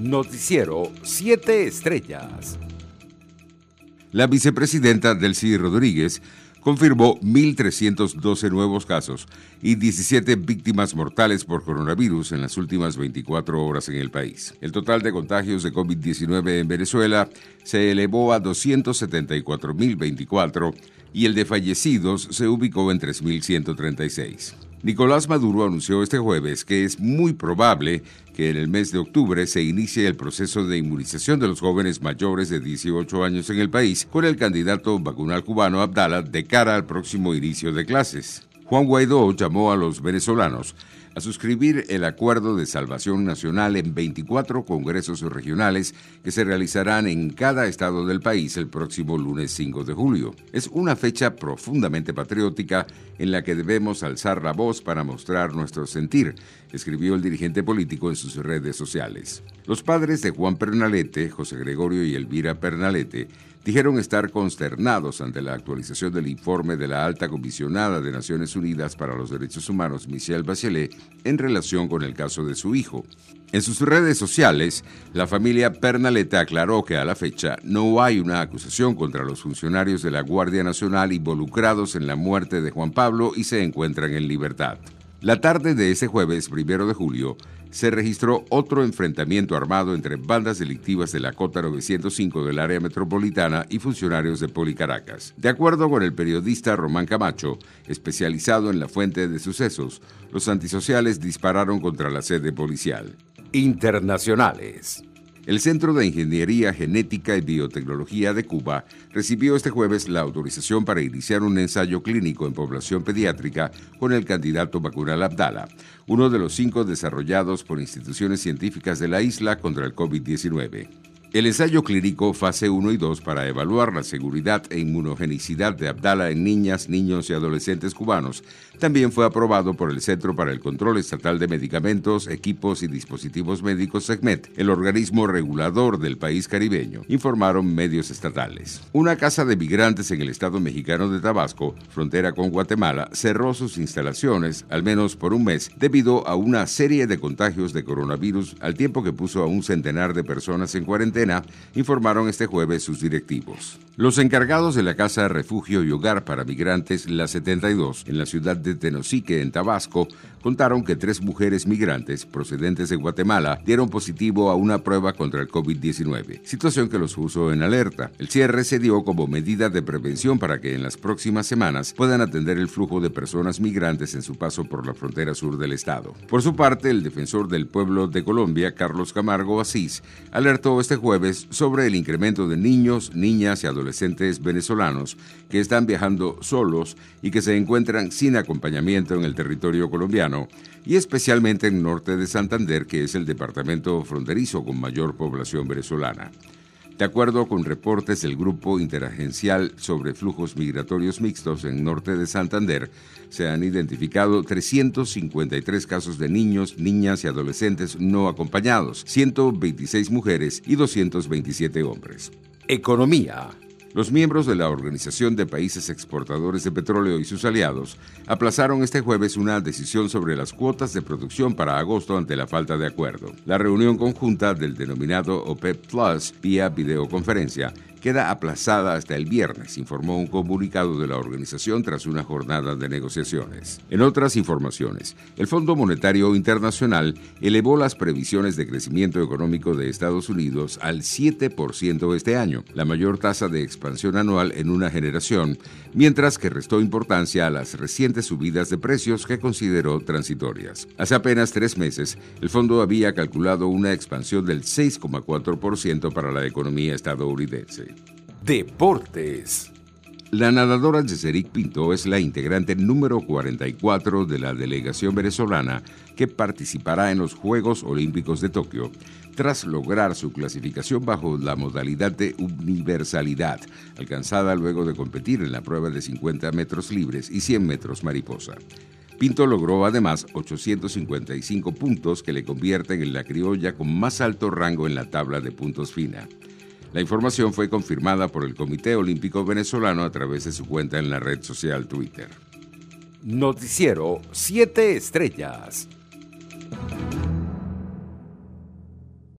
Noticiero 7 Estrellas. La vicepresidenta Delcy Rodríguez confirmó 1.312 nuevos casos y 17 víctimas mortales por coronavirus en las últimas 24 horas en el país. El total de contagios de COVID-19 en Venezuela se elevó a 274.024 y el de fallecidos se ubicó en 3.136. Nicolás Maduro anunció este jueves que es muy probable que en el mes de octubre se inicie el proceso de inmunización de los jóvenes mayores de 18 años en el país con el candidato vacunal cubano Abdala de cara al próximo inicio de clases. Juan Guaidó llamó a los venezolanos a suscribir el Acuerdo de Salvación Nacional en 24 congresos regionales que se realizarán en cada estado del país el próximo lunes 5 de julio. Es una fecha profundamente patriótica en la que debemos alzar la voz para mostrar nuestro sentir, escribió el dirigente político en sus redes sociales. Los padres de Juan Pernalete, José Gregorio y Elvira Pernalete, dijeron estar consternados ante la actualización del informe de la alta comisionada de Naciones Unidas para los Derechos Humanos, Michelle Bachelet, en relación con el caso de su hijo. En sus redes sociales, la familia Pernalete aclaró que a la fecha no hay una acusación contra los funcionarios de la Guardia Nacional involucrados en la muerte de Juan Pablo y se encuentran en libertad. La tarde de ese jueves, primero de julio, se registró otro enfrentamiento armado entre bandas delictivas de la Cota 905 del área metropolitana y funcionarios de Policaracas. De acuerdo con el periodista Román Camacho, especializado en la fuente de sucesos, los antisociales dispararon contra la sede policial. Internacionales. El Centro de Ingeniería Genética y Biotecnología de Cuba recibió este jueves la autorización para iniciar un ensayo clínico en población pediátrica con el candidato vacunal Abdala, uno de los cinco desarrollados por instituciones científicas de la isla contra el COVID-19. El ensayo clínico fase 1 y 2 para evaluar la seguridad e inmunogenicidad de Abdala en niñas, niños y adolescentes cubanos también fue aprobado por el Centro para el Control Estatal de Medicamentos, Equipos y Dispositivos Médicos SECMET, el organismo regulador del país caribeño, informaron medios estatales. Una casa de migrantes en el estado mexicano de Tabasco, frontera con Guatemala, cerró sus instalaciones al menos por un mes debido a una serie de contagios de coronavirus al tiempo que puso a un centenar de personas en cuarentena informaron este jueves sus directivos. Los encargados de la Casa de Refugio y Hogar para Migrantes La 72 en la ciudad de Tenosique, en Tabasco, contaron que tres mujeres migrantes procedentes de Guatemala dieron positivo a una prueba contra el COVID-19, situación que los puso en alerta. El cierre se dio como medida de prevención para que en las próximas semanas puedan atender el flujo de personas migrantes en su paso por la frontera sur del estado. Por su parte, el defensor del pueblo de Colombia, Carlos Camargo Asís, alertó este jueves sobre el incremento de niños, niñas y adolescentes venezolanos que están viajando solos y que se encuentran sin acompañamiento en el territorio colombiano y especialmente en norte de Santander, que es el departamento fronterizo con mayor población venezolana. De acuerdo con reportes del Grupo Interagencial sobre Flujos Migratorios Mixtos en norte de Santander, se han identificado 353 casos de niños, niñas y adolescentes no acompañados, 126 mujeres y 227 hombres. Economía. Los miembros de la Organización de Países Exportadores de Petróleo y sus aliados aplazaron este jueves una decisión sobre las cuotas de producción para agosto ante la falta de acuerdo. La reunión conjunta del denominado OPEP Plus vía videoconferencia queda aplazada hasta el viernes, informó un comunicado de la organización tras una jornada de negociaciones. En otras informaciones, el Fondo Monetario Internacional elevó las previsiones de crecimiento económico de Estados Unidos al 7% este año, la mayor tasa de expansión anual en una generación, mientras que restó importancia a las recientes subidas de precios que consideró transitorias. Hace apenas tres meses, el fondo había calculado una expansión del 6,4% para la economía estadounidense. Deportes. La nadadora Yeseric Pinto es la integrante número 44 de la delegación venezolana que participará en los Juegos Olímpicos de Tokio, tras lograr su clasificación bajo la modalidad de universalidad, alcanzada luego de competir en la prueba de 50 metros libres y 100 metros mariposa. Pinto logró además 855 puntos que le convierten en la criolla con más alto rango en la tabla de puntos fina. La información fue confirmada por el Comité Olímpico Venezolano a través de su cuenta en la red social Twitter. Noticiero 7 Estrellas.